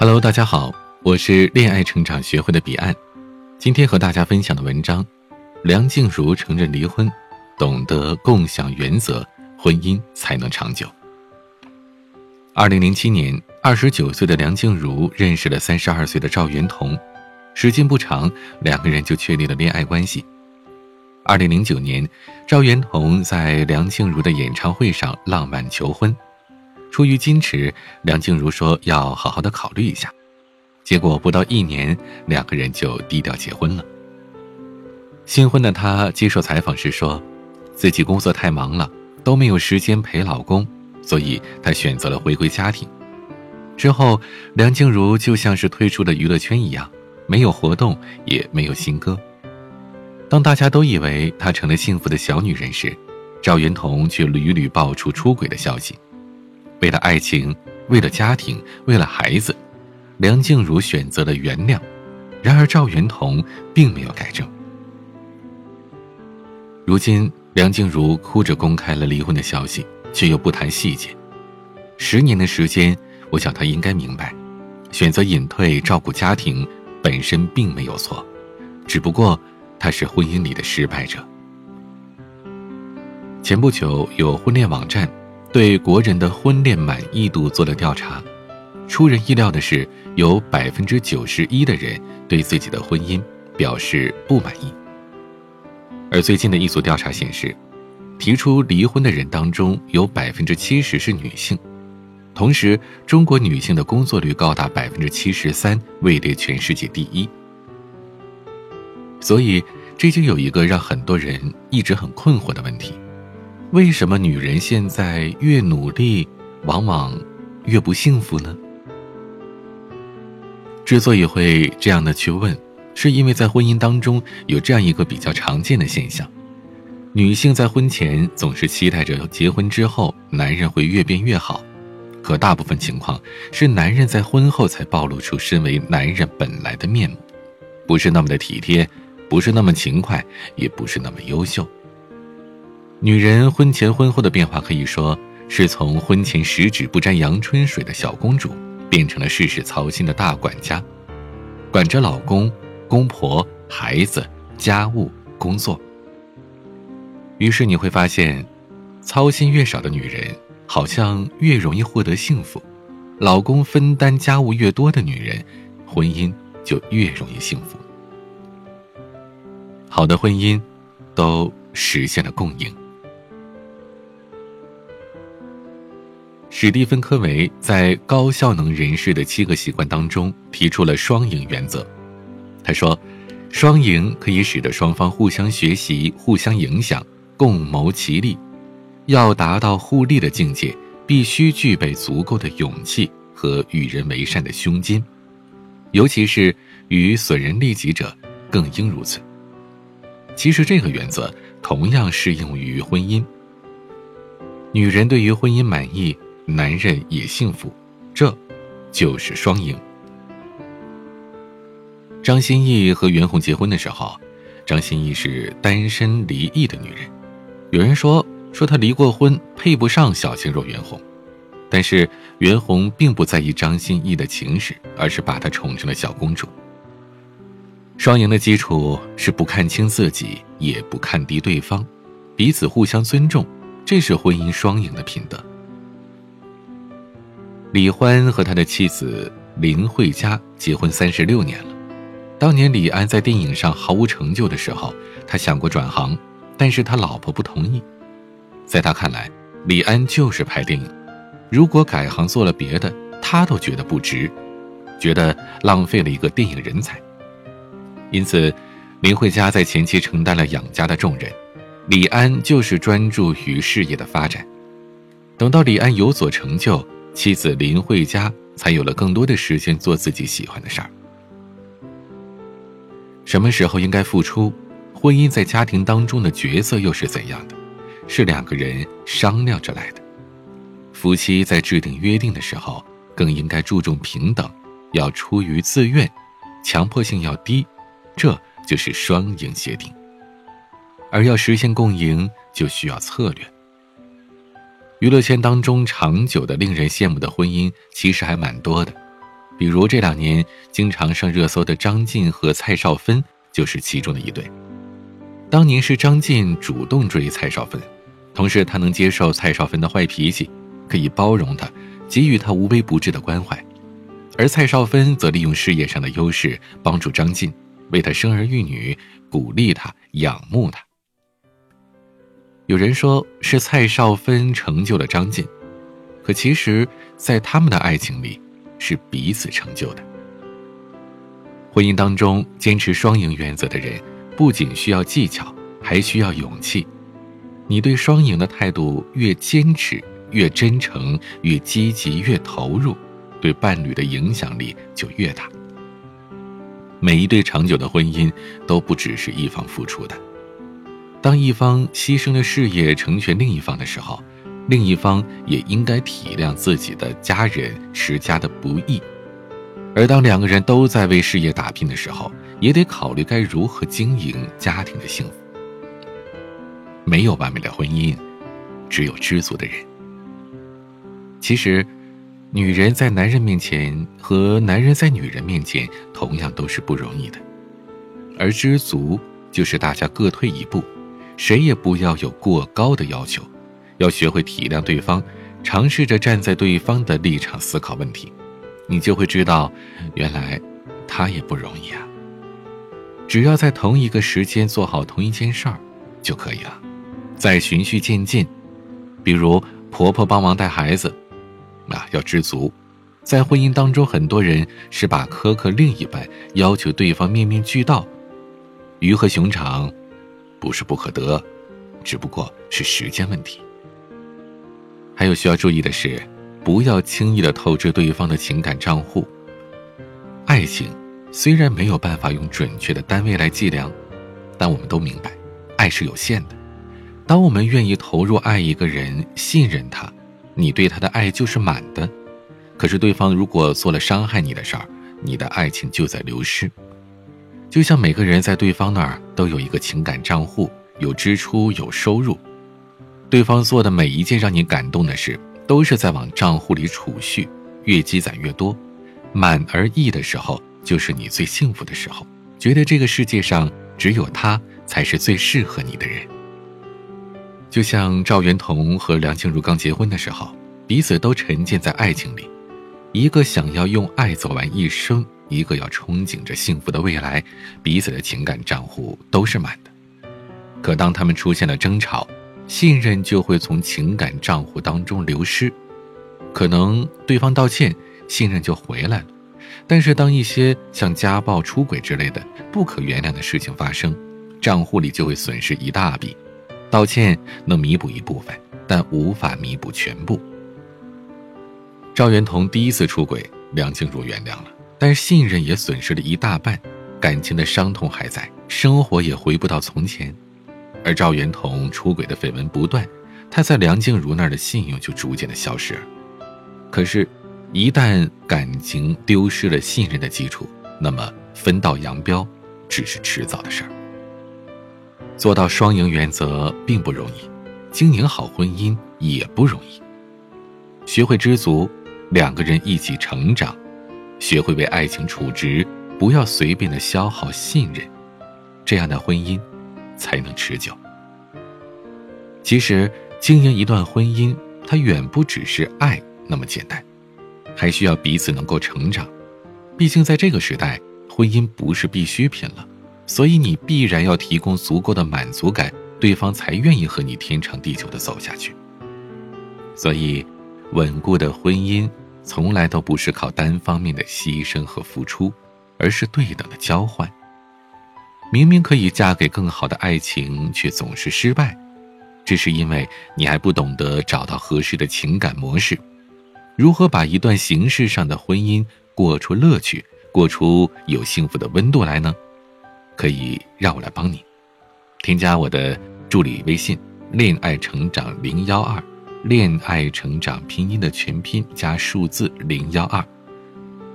Hello，大家好，我是恋爱成长学会的彼岸。今天和大家分享的文章：梁静茹承认离婚，懂得共享原则，婚姻才能长久。二零零七年，二十九岁的梁静茹认识了三十二岁的赵元同，时间不长，两个人就确立了恋爱关系。二零零九年，赵元同在梁静茹的演唱会上浪漫求婚。出于矜持，梁静茹说要好好的考虑一下。结果不到一年，两个人就低调结婚了。新婚的她接受采访时说，自己工作太忙了，都没有时间陪老公，所以她选择了回归家庭。之后，梁静茹就像是退出了娱乐圈一样，没有活动，也没有新歌。当大家都以为她成了幸福的小女人时，赵元同却屡屡爆出出轨的消息。为了爱情，为了家庭，为了孩子，梁静茹选择了原谅。然而赵元同并没有改正。如今，梁静茹哭着公开了离婚的消息，却又不谈细节。十年的时间，我想她应该明白，选择隐退照顾家庭本身并没有错，只不过她是婚姻里的失败者。前不久，有婚恋网站。对国人的婚恋满意度做了调查，出人意料的是，有百分之九十一的人对自己的婚姻表示不满意。而最近的一组调查显示，提出离婚的人当中有百分之七十是女性，同时中国女性的工作率高达百分之七十三，位列全世界第一。所以，这就有一个让很多人一直很困惑的问题。为什么女人现在越努力，往往越不幸福呢？之所以会这样的去问，是因为在婚姻当中有这样一个比较常见的现象：女性在婚前总是期待着结婚之后男人会越变越好，可大部分情况是男人在婚后才暴露出身为男人本来的面目，不是那么的体贴，不是那么勤快，也不是那么优秀。女人婚前婚后的变化，可以说是从婚前十指不沾阳春水的小公主，变成了事事操心的大管家，管着老公、公婆、孩子、家务、工作。于是你会发现，操心越少的女人，好像越容易获得幸福；老公分担家务越多的女人，婚姻就越容易幸福。好的婚姻，都实现了共赢。史蒂芬·科维在《高效能人士的七个习惯》当中提出了双赢原则。他说：“双赢可以使得双方互相学习、互相影响、共谋其利。要达到互利的境界，必须具备足够的勇气和与人为善的胸襟，尤其是与损人利己者更应如此。”其实，这个原则同样适用于婚姻。女人对于婚姻满意。男人也幸福，这，就是双赢。张歆艺和袁弘结婚的时候，张歆艺是单身离异的女人，有人说说她离过婚，配不上小鲜肉袁弘，但是袁弘并不在意张歆艺的情史，而是把她宠成了小公主。双赢的基础是不看清自己，也不看低对方，彼此互相尊重，这是婚姻双赢的品德。李欢和他的妻子林慧嘉结婚三十六年了。当年李安在电影上毫无成就的时候，他想过转行，但是他老婆不同意。在他看来，李安就是拍电影，如果改行做了别的，他都觉得不值，觉得浪费了一个电影人才。因此，林慧嘉在前期承担了养家的重任，李安就是专注于事业的发展。等到李安有所成就。妻子林慧佳才有了更多的时间做自己喜欢的事儿。什么时候应该付出？婚姻在家庭当中的角色又是怎样的？是两个人商量着来的。夫妻在制定约定的时候，更应该注重平等，要出于自愿，强迫性要低，这就是双赢协定。而要实现共赢，就需要策略。娱乐圈当中长久的、令人羡慕的婚姻，其实还蛮多的。比如这两年经常上热搜的张晋和蔡少芬就是其中的一对。当年是张晋主动追蔡少芬，同时他能接受蔡少芬的坏脾气，可以包容她，给予她无微不至的关怀，而蔡少芬则利用事业上的优势帮助张晋，为他生儿育女，鼓励他，仰慕他。有人说是蔡少芬成就了张晋，可其实，在他们的爱情里。是彼此成就的。婚姻当中坚持双赢原则的人，不仅需要技巧，还需要勇气。你对双赢的态度越坚持、越真诚、越积极、越投入，对伴侣的影响力就越大。每一对长久的婚姻都不只是一方付出的。当一方牺牲了事业成全另一方的时候。另一方也应该体谅自己的家人持家的不易，而当两个人都在为事业打拼的时候，也得考虑该如何经营家庭的幸福。没有完美的婚姻，只有知足的人。其实，女人在男人面前和男人在女人面前同样都是不容易的，而知足就是大家各退一步，谁也不要有过高的要求。要学会体谅对方，尝试着站在对方的立场思考问题，你就会知道，原来他也不容易啊。只要在同一个时间做好同一件事儿就可以了，再循序渐进。比如婆婆帮忙带孩子，啊，要知足。在婚姻当中，很多人是把苛刻另一半，要求对方面面俱到。鱼和熊掌，不是不可得，只不过是时间问题。还有需要注意的是，不要轻易的透支对方的情感账户。爱情虽然没有办法用准确的单位来计量，但我们都明白，爱是有限的。当我们愿意投入爱一个人，信任他，你对他的爱就是满的。可是对方如果做了伤害你的事儿，你的爱情就在流失。就像每个人在对方那儿都有一个情感账户，有支出，有收入。对方做的每一件让你感动的事，都是在往账户里储蓄，越积攒越多，满而溢的时候，就是你最幸福的时候。觉得这个世界上只有他才是最适合你的人。就像赵元同和梁静茹刚结婚的时候，彼此都沉浸在爱情里，一个想要用爱走完一生，一个要憧憬着幸福的未来，彼此的情感账户都是满的。可当他们出现了争吵，信任就会从情感账户当中流失，可能对方道歉，信任就回来了。但是当一些像家暴、出轨之类的不可原谅的事情发生，账户里就会损失一大笔。道歉能弥补一部分，但无法弥补全部。赵元同第一次出轨，梁静茹原谅了，但信任也损失了一大半，感情的伤痛还在，生活也回不到从前。而赵元同出轨的绯闻不断，他在梁静茹那儿的信用就逐渐的消失。可是，一旦感情丢失了信任的基础，那么分道扬镳只是迟早的事儿。做到双赢原则并不容易，经营好婚姻也不容易。学会知足，两个人一起成长，学会为爱情储值，不要随便的消耗信任，这样的婚姻。才能持久。其实，经营一段婚姻，它远不只是爱那么简单，还需要彼此能够成长。毕竟，在这个时代，婚姻不是必需品了，所以你必然要提供足够的满足感，对方才愿意和你天长地久的走下去。所以，稳固的婚姻从来都不是靠单方面的牺牲和付出，而是对等的交换。明明可以嫁给更好的爱情，却总是失败，这是因为你还不懂得找到合适的情感模式。如何把一段形式上的婚姻过出乐趣，过出有幸福的温度来呢？可以让我来帮你，添加我的助理微信“恋爱成长零幺二”，恋爱成长拼音的全拼加数字零幺二。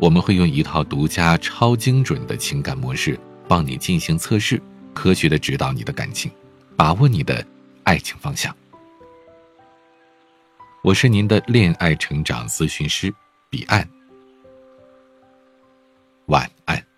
我们会用一套独家超精准的情感模式帮你进行测试科学的指导你的感情把握你的爱情方向。我是您的恋爱成长咨询师彼岸。晚安。